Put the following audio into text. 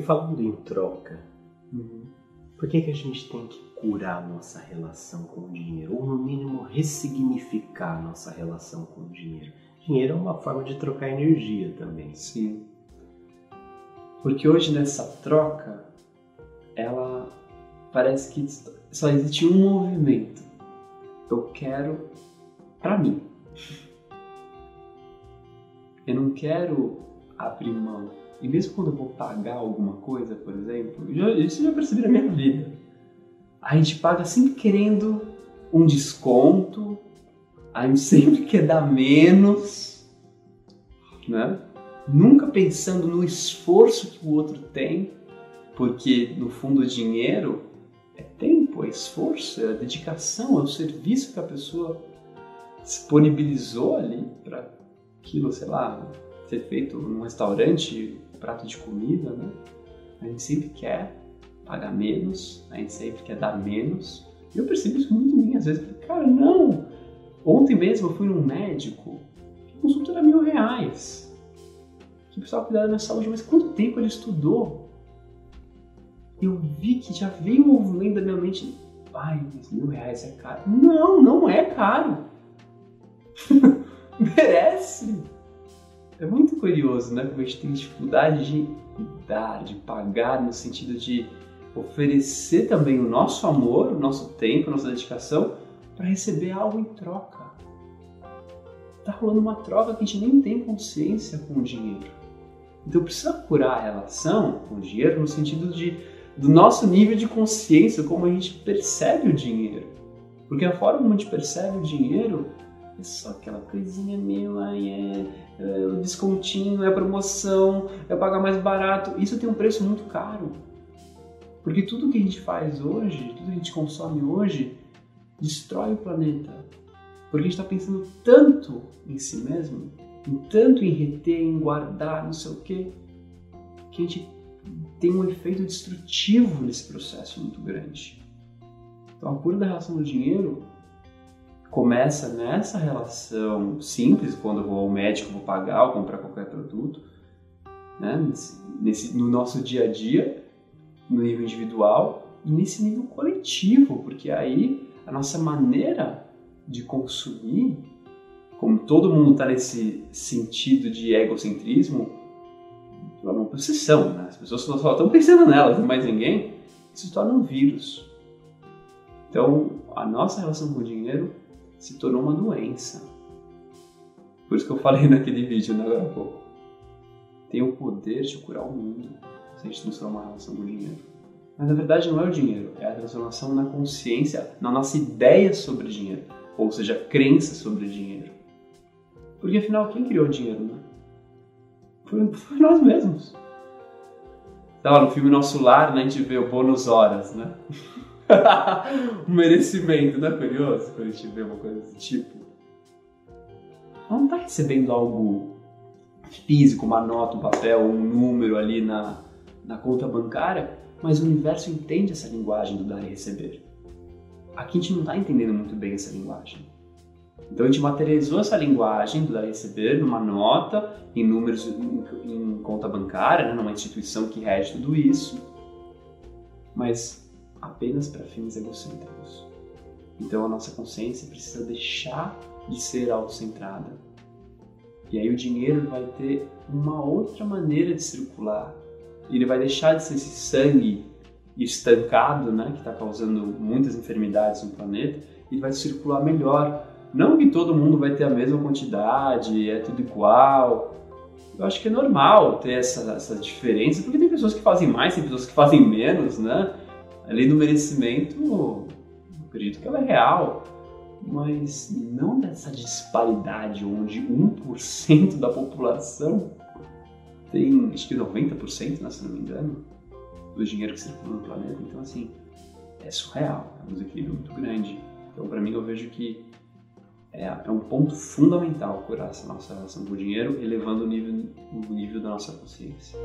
falando em troca, Uhum. por que, que a gente tem que curar a nossa relação com o dinheiro? Ou, no mínimo, ressignificar a nossa relação com o dinheiro? Dinheiro é uma forma de trocar energia também. Sim. Porque hoje nessa troca, ela parece que só existe um movimento. Eu quero pra mim. Eu não quero abrir mão. E mesmo quando eu vou pagar alguma coisa, por exemplo, isso já percebi na minha vida. A gente paga sempre querendo um desconto, a gente sempre quer dar menos, né? Nunca pensando no esforço que o outro tem, porque no fundo o dinheiro é tempo, é esforço, é dedicação, é o serviço que a pessoa disponibilizou ali para aquilo, sei lá, ser feito num restaurante, um prato de comida, né? A gente sempre quer pagar menos, a gente sempre quer dar menos. E eu percebo isso muito em mim, às vezes, cara, não! Ontem mesmo eu fui num médico, que consulta era mil reais. Que precisava cuidar da minha saúde, mas quanto tempo ele estudou? Eu vi que já veio um movimento da minha mente, ai, mas mil reais é caro. Não, não é caro. Merece. É muito curioso, né? Como a gente tem dificuldade de dar, de pagar, no sentido de oferecer também o nosso amor, o nosso tempo, a nossa dedicação, para receber algo em troca. Tá rolando uma troca que a gente nem tem consciência com o dinheiro. Então precisa curar a relação com o dinheiro no sentido de do nosso nível de consciência, como a gente percebe o dinheiro. Porque a forma como a gente percebe o dinheiro é só aquela coisinha meio, ai, é, é o descontinho, é a promoção, é pagar mais barato. Isso tem um preço muito caro. Porque tudo que a gente faz hoje, tudo que a gente consome hoje, destrói o planeta. Porque a gente está pensando tanto em si mesmo, em tanto em reter, em guardar, não sei o quê, que a gente tem um efeito destrutivo nesse processo muito grande. Então a cura da relação do dinheiro começa nessa relação simples, quando eu vou ao médico, vou pagar ou comprar qualquer produto, né? nesse, nesse, no nosso dia a dia, no nível individual e nesse nível coletivo, porque aí a nossa maneira de consumir, como todo mundo está nesse sentido de egocentrismo, é uma possessão, né? As pessoas só estão pensando nelas, não mais ninguém, isso se torna um vírus. Então, a nossa relação com o dinheiro se tornou uma doença. Por isso que eu falei naquele vídeo, né, agora há pouco. Tem o poder de curar o mundo se a gente transformar a relação com o dinheiro. Mas na verdade não é o dinheiro, é a transformação na consciência, na nossa ideia sobre dinheiro, ou seja, a crença sobre dinheiro. Porque afinal, quem criou o dinheiro, né? Foi, foi nós mesmos. Tá no filme Nosso Lar, né, a gente vê o bônus horas, né? um merecimento, não é curioso quando a gente vê uma coisa desse tipo? Ela não está recebendo algo físico, uma nota, um papel, um número ali na, na conta bancária, mas o universo entende essa linguagem do dar e receber. Aqui a gente não está entendendo muito bem essa linguagem. Então a gente materializou essa linguagem do dar e receber numa nota, em números em, em conta bancária, né, numa instituição que rege tudo isso, mas apenas para fins egocêntricos. Então a nossa consciência precisa deixar de ser autocentrada. E aí o dinheiro vai ter uma outra maneira de circular. Ele vai deixar de ser esse sangue estancado, né, que está causando muitas enfermidades no planeta, e vai circular melhor. Não que todo mundo vai ter a mesma quantidade, é tudo igual. Eu acho que é normal ter essa, essa diferença, porque tem pessoas que fazem mais, tem pessoas que fazem menos, né? A lei do merecimento, eu acredito que ela é real, mas não dessa disparidade onde 1% da população tem, acho que 90%, né, se não me engano, do dinheiro que circula no planeta. Então, assim, é surreal, é um desequilíbrio muito grande. Então, para mim, eu vejo que é, é, um ponto fundamental curar essa nossa relação com o dinheiro, elevando o nível, o nível da nossa consciência.